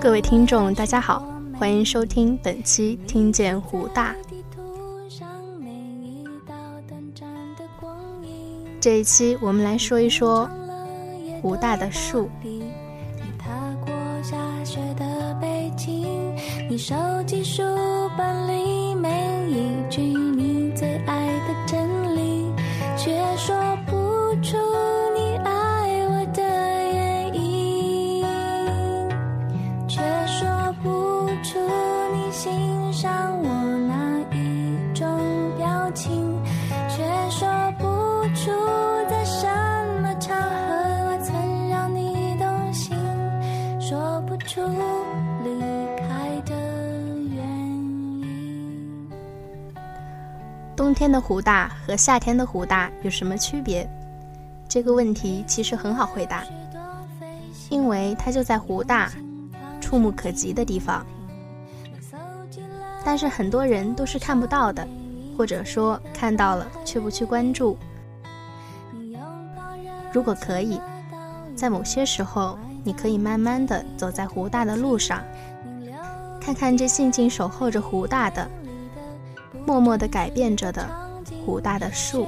各位听众，大家好，欢迎收听本期《听见湖大》。这一期我们来说一说湖大的树。冬天的湖大和夏天的湖大有什么区别？这个问题其实很好回答，因为它就在湖大，触目可及的地方。但是很多人都是看不到的，或者说看到了却不去关注。如果可以，在某些时候，你可以慢慢的走在湖大的路上，看看这静静守候着湖大的。默默地改变着的湖大的树。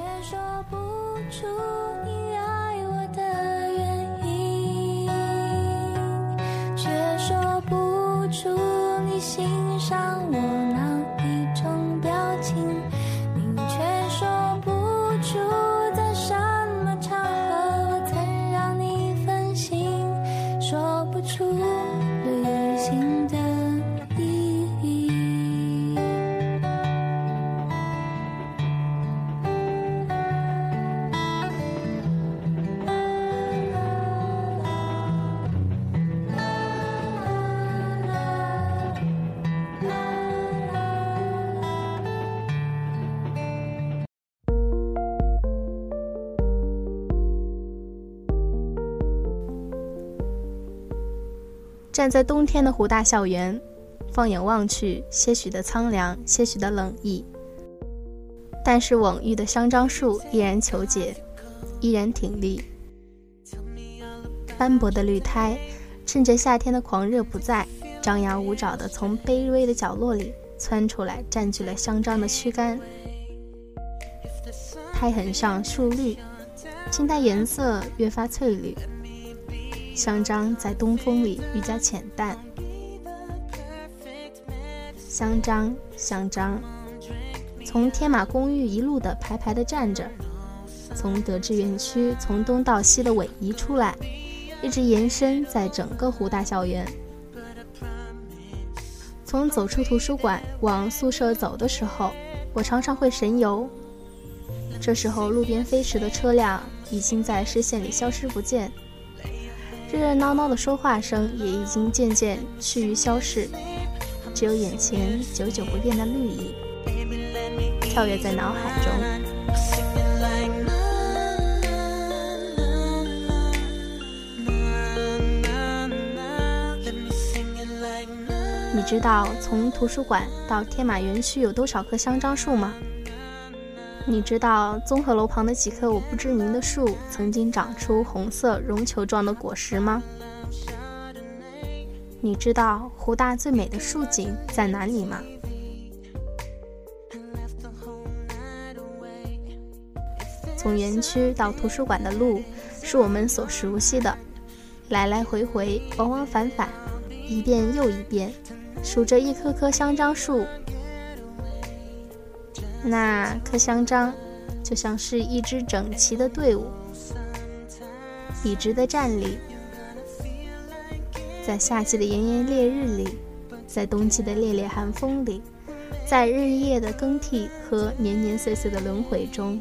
站在冬天的湖大校园，放眼望去，些许的苍凉，些许的冷意。但是蓊郁的香樟树依然求解，依然挺立。斑驳的绿苔，趁着夏天的狂热不在，张牙舞爪地从卑微的角落里窜出来，占据了香樟的躯干。苔痕上树绿，青苔颜色越发翠绿。香樟在东风里愈加浅淡。香樟，香樟，从天马公寓一路的排排的站着，从德智园区从东到西的逶迤出来，一直延伸在整个湖大校园。从走出图书馆往宿舍走的时候，我常常会神游。这时候，路边飞驰的车辆已经在视线里消失不见。热热闹闹的说话声也已经渐渐趋于消逝，只有眼前久久不变的绿意跳跃在脑海中。你知道从图书馆到天马园区有多少棵香樟树吗？你知道综合楼旁的几棵我不知名的树曾经长出红色绒球状的果实吗？你知道湖大最美的树景在哪里吗？从园区到图书馆的路是我们所熟悉的，来来回回，往往返返，一遍又一遍，数着一棵棵香樟树。那棵香樟，就像是一支整齐的队伍，笔直的站立，在夏季的炎炎烈日里，在冬季的烈烈寒风里，在日夜的更替和年年岁岁的轮回中。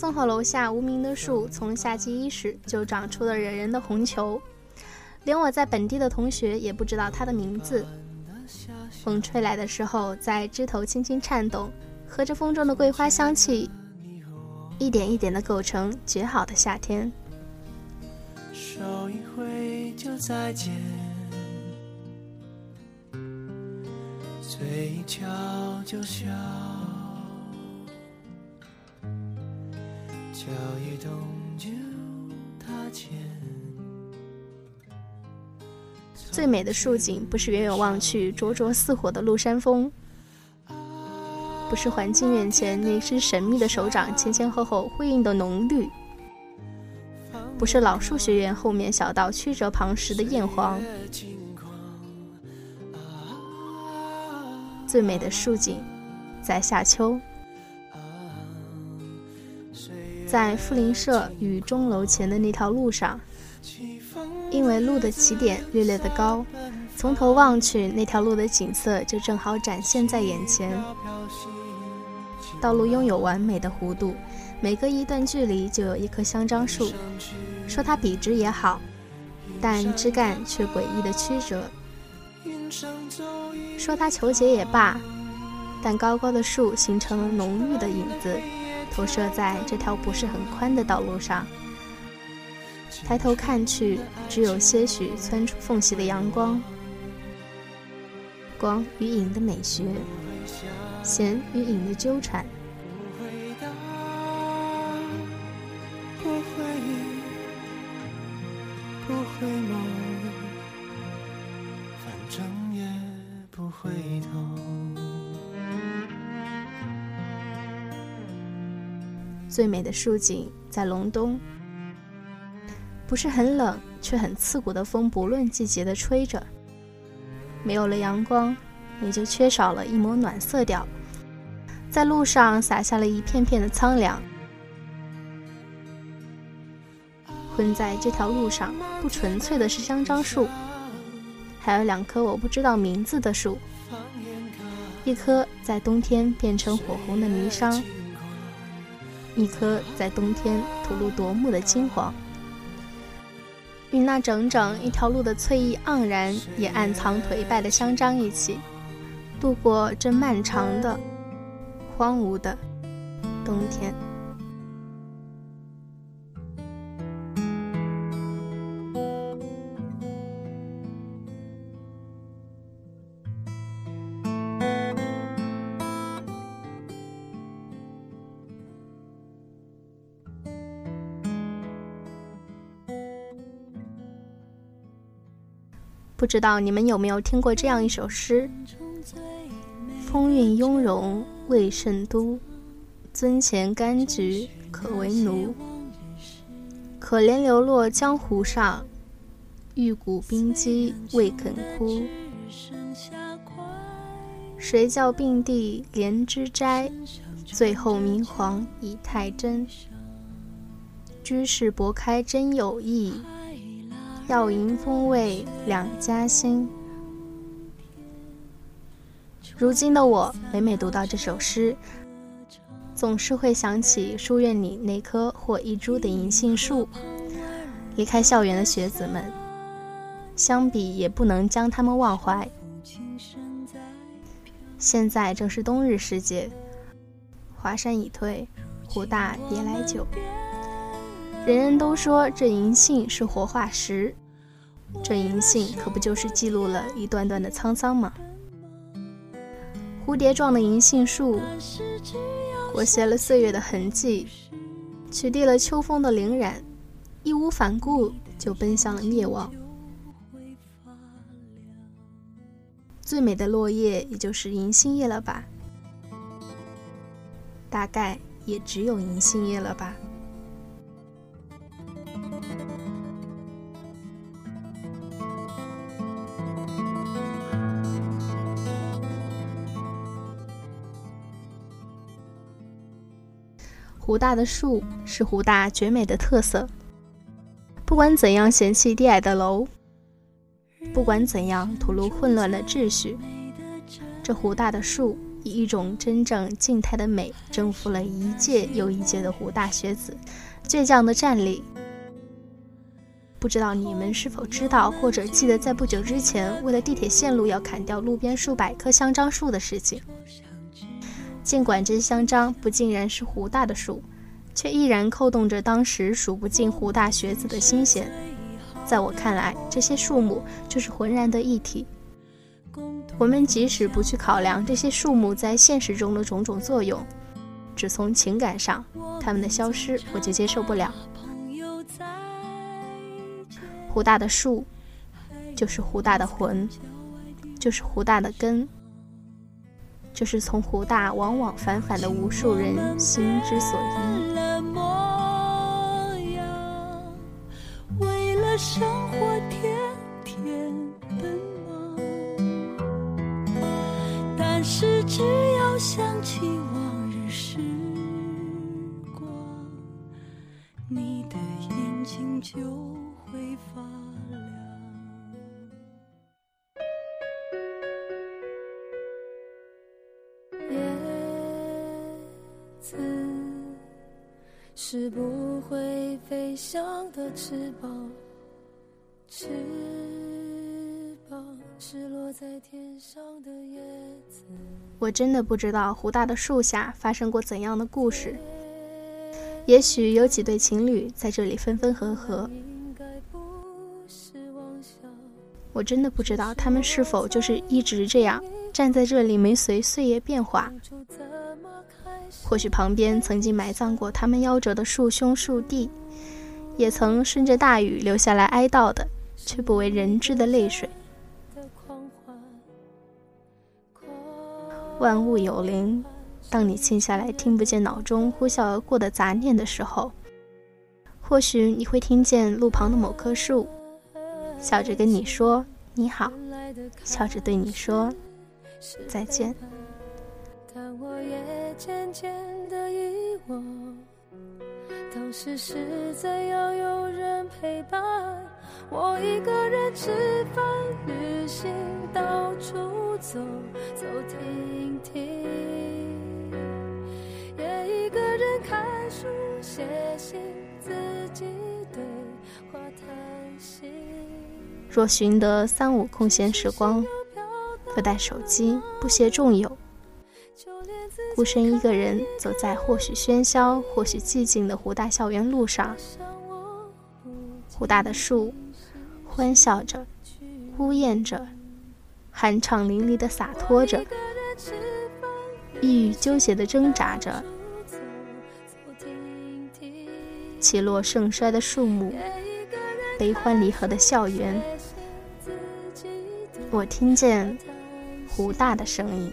综合楼下无名的树，从夏季伊始就长出了惹人的红球，连我在本地的同学也不知道它的名字。风吹来的时候，在枝头轻轻颤动，和着风中的桂花香气，一点一点的构成绝好的夏天。手一挥就再见，嘴一翘就笑。脚一动就踏前。最美的树景，不是远远望去灼灼似火的麓山峰，不是环境院前那只神秘的手掌前前后后辉映的浓绿，不是老树学院后面小道曲折旁时的艳黄。最美的树景，在夏秋。在富林社与钟楼前的那条路上，因为路的起点略略的高，从头望去，那条路的景色就正好展现在眼前。道路拥有完美的弧度，每隔一段距离就有一棵香樟树。说它笔直也好，但枝干却诡异的曲折；说它求结也罢，但高高的树形成了浓郁的影子。投射在这条不是很宽的道路上，抬头看去，只有些许窜出缝隙的阳光，光与影的美学，弦与影的纠缠。最美的树景在隆冬，不是很冷，却很刺骨的风，不论季节的吹着。没有了阳光，也就缺少了一抹暖色调，在路上洒下了一片片的苍凉。混在这条路上，不纯粹的是香樟树，还有两棵我不知道名字的树，一棵在冬天变成火红的霓裳。一颗在冬天吐露夺目的金黄，与那整整一条路的翠意盎然，也暗藏颓败的香樟一起，度过这漫长的、荒芜的冬天。知道你们有没有听过这样一首诗：“风韵雍容未甚都，樽前柑橘可为奴。可怜流落江湖上，玉骨冰肌未肯枯。谁教并蒂莲枝摘？最后明黄已太真。居士博开真有意。”笑迎风味两家新。如今的我，每每读到这首诗，总是会想起书院里那棵或一株的银杏树。离开校园的学子们，相比也不能将他们忘怀。现在正是冬日时节，华山已退，湖大别来酒。人人都说这银杏是活化石，这银杏可不就是记录了一段段的沧桑吗？蝴蝶状的银杏树，裹挟了岁月的痕迹，取缔了秋风的凌染，义无反顾就奔向了灭亡。最美的落叶，也就是银杏叶了吧？大概也只有银杏叶了吧。湖大的树是湖大绝美的特色。不管怎样嫌弃低矮的楼，不管怎样吐露混乱的秩序，这湖大的树以一种真正静态的美征服了一届又一届的湖大学子，倔强的站立。不知道你们是否知道或者记得，在不久之前，为了地铁线路要砍掉路边数百棵香樟树的事情。尽管这些香樟不尽然是湖大的树，却依然扣动着当时数不尽湖大学子的心弦。在我看来，这些树木就是浑然的一体。我们即使不去考量这些树木在现实中的种种作用，只从情感上，它们的消失我就接受不了。湖大的树，就是湖大的魂，就是湖大的根，就是从湖大往往返返的无数人心之所依。为了生活，天天奔忙，但是只要想起往会飞翔的翅膀，翅膀是落在天上的叶子。我真的不知道湖大的树下发生过怎样的故事。也许有几对情侣在这里分分合合。我真的不知道他们是否就是一直这样站在这里，没随岁月变化。或许旁边曾经埋葬过他们夭折的树兄树弟，也曾顺着大雨流下来哀悼的，却不为人知的泪水。万物有灵，当你静下来听不见脑中呼啸而过的杂念的时候，或许你会听见路旁的某棵树。笑着跟你说你好，笑着对你说再见。但我也渐渐的遗忘，当时是怎样有人陪伴我一个人吃饭、旅行、到处走走停停，也一个人看书、写信，自己对话谈心。若寻得三五空闲时光，不带手机，不携众友，孤身一个人走在或许喧嚣、或许寂静的湖大校园路上，湖大的树欢笑着，呜咽着，酣畅淋漓的洒脱着，抑郁纠结的挣扎着，起落盛衰的树木，悲欢离合的校园。我听见湖大的声音，